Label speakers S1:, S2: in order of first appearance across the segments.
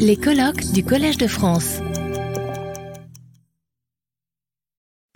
S1: Les colloques du Collège de France.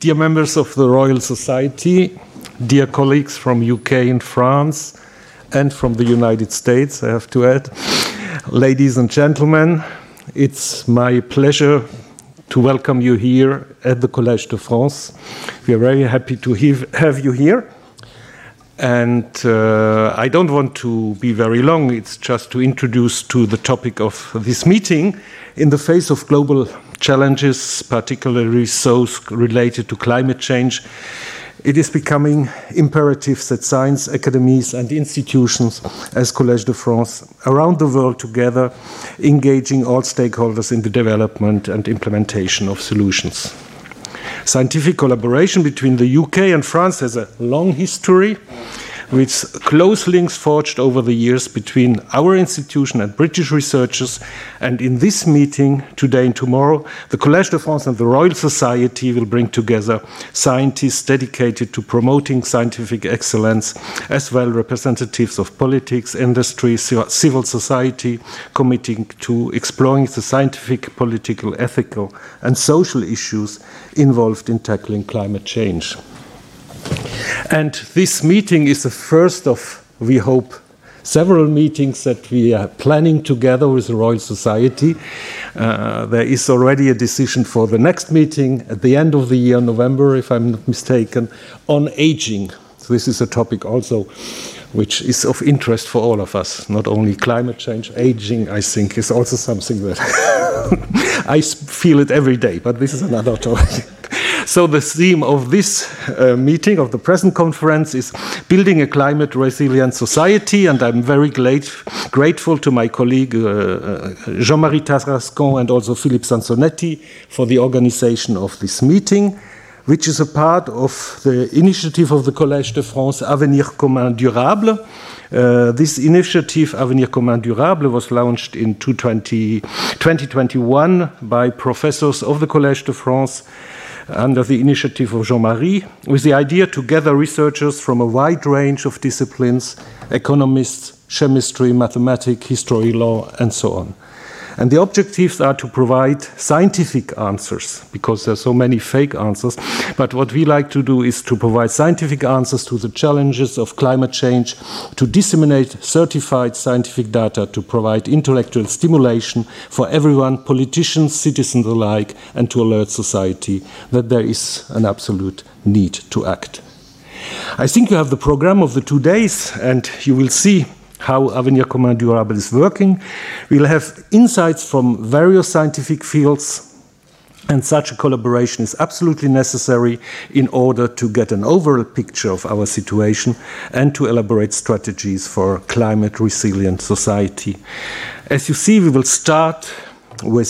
S2: Dear members of the Royal Society, dear colleagues from UK and France, and from the United States, I have to add, ladies and gentlemen, it's my pleasure to welcome you here at the Collège de France. We are very happy to have you here. And uh, I don't want to be very long, it's just to introduce to the topic of this meeting. In the face of global challenges, particularly those related to climate change, it is becoming imperative that science academies and institutions as Collège de France around the world together engaging all stakeholders in the development and implementation of solutions. Scientific collaboration between the UK and France has a long history with close links forged over the years between our institution and British researchers. And in this meeting, today and tomorrow, the Collège de France and the Royal Society will bring together scientists dedicated to promoting scientific excellence, as well representatives of politics, industry, civil society, committing to exploring the scientific, political, ethical, and social issues involved in tackling climate change. And this meeting is the first of, we hope, several meetings that we are planning together with the Royal Society. Uh, there is already a decision for the next meeting at the end of the year, November, if I'm not mistaken, on aging. So this is a topic also which is of interest for all of us, not only climate change, aging, I think, is also something that I feel it every day, but this is another topic. So, the theme of this uh, meeting, of the present conference, is building a climate resilient society. And I'm very glad, grateful to my colleague uh, uh Jean Marie Tarascon and also Philippe Sansonetti for the organization of this meeting, which is a part of the initiative of the Collège de France Avenir Commun Durable. Uh, this initiative, Avenir Commun Durable, was launched in 2020, 2021 by professors of the Collège de France under the initiative of Jean Marie, with the idea to gather researchers from a wide range of disciplines economists, chemistry, mathematics, history, law, and so on. And the objectives are to provide scientific answers because there are so many fake answers. But what we like to do is to provide scientific answers to the challenges of climate change, to disseminate certified scientific data, to provide intellectual stimulation for everyone, politicians, citizens alike, and to alert society that there is an absolute need to act. I think you have the program of the two days, and you will see how Avenir Commun Durable is working. We'll have insights from various scientific fields, and such a collaboration is absolutely necessary in order to get an overall picture of our situation and to elaborate strategies for climate resilient society. As you see, we will start with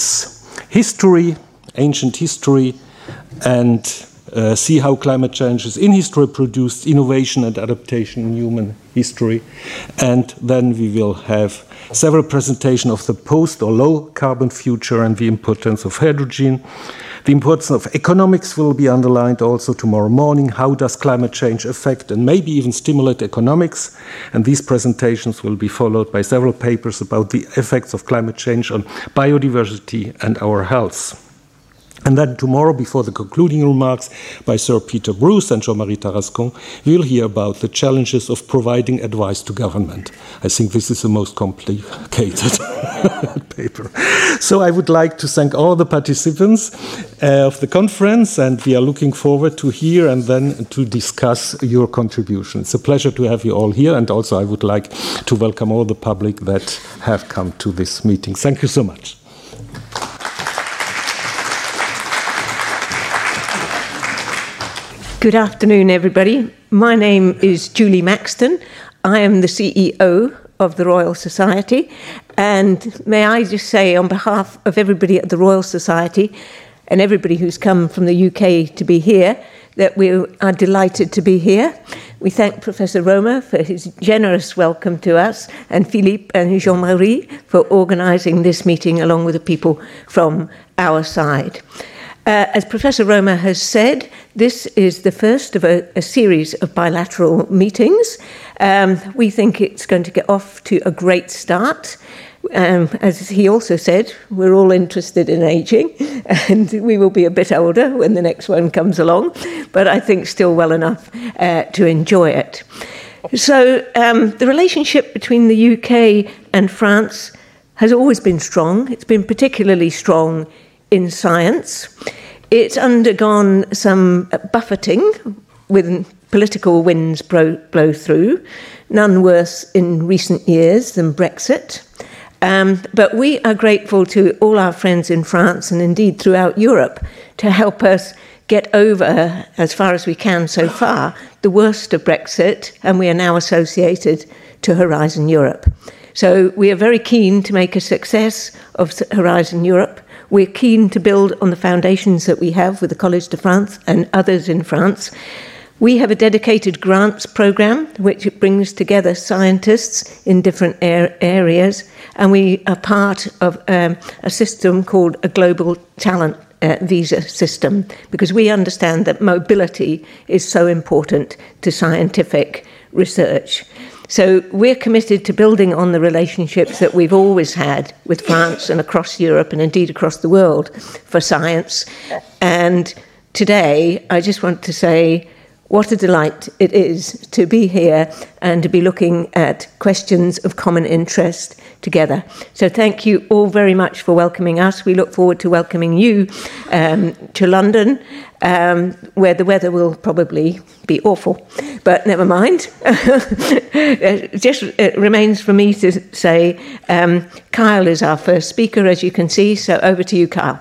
S2: history, ancient history, and uh, see how climate changes in history produced innovation and adaptation in human history. And then we will have several presentations of the post or low carbon future and the importance of hydrogen. The importance of economics will be underlined also tomorrow morning. How does climate change affect and maybe even stimulate economics? And these presentations will be followed by several papers about the effects of climate change on biodiversity and our health. And then tomorrow, before the concluding remarks by Sir Peter Bruce and Jean-Marie Tarascon, we'll hear about the challenges of providing advice to government. I think this is the most complicated paper. So I would like to thank all the participants uh, of the conference, and we are looking forward to hear and then to discuss your contribution. It's a pleasure to have you all here, and also I would like to welcome all the public that have come to this meeting. Thank you so much.
S3: Good afternoon, everybody. My name is Julie Maxton. I am the CEO of the Royal Society. And may I just say, on behalf of everybody at the Royal Society and everybody who's come from the UK to be here, that we are delighted to be here. We thank Professor Römer for his generous welcome to us, and Philippe and Jean Marie for organising this meeting along with the people from our side. Uh, as Professor Römer has said, this is the first of a, a series of bilateral meetings. Um, we think it's going to get off to a great start. Um, as he also said, we're all interested in aging, and we will be a bit older when the next one comes along, but I think still well enough uh, to enjoy it. So, um, the relationship between the UK and France has always been strong. It's been particularly strong in science. It's undergone some buffeting when political winds blow, blow through, none worse in recent years than Brexit. Um, but we are grateful to all our friends in France and indeed throughout Europe to help us get over, as far as we can so far, the worst of Brexit, and we are now associated to Horizon Europe. So we are very keen to make a success of Horizon Europe. We're keen to build on the foundations that we have with the Collège de France and others in France. We have a dedicated grants program which brings together scientists in different areas, and we are part of um, a system called a global talent uh, visa system because we understand that mobility is so important to scientific research. So we're committed to building on the relationships that we've always had with France and across Europe and indeed across the world for science. And today, I just want to say what a delight it is to be here and to be looking at questions of common interest together. So, thank you all very much for welcoming us. We look forward to welcoming you um, to London, um, where the weather will probably be awful. But never mind. it just it remains for me to say um, Kyle is our first speaker, as you can see. So, over to you, Kyle.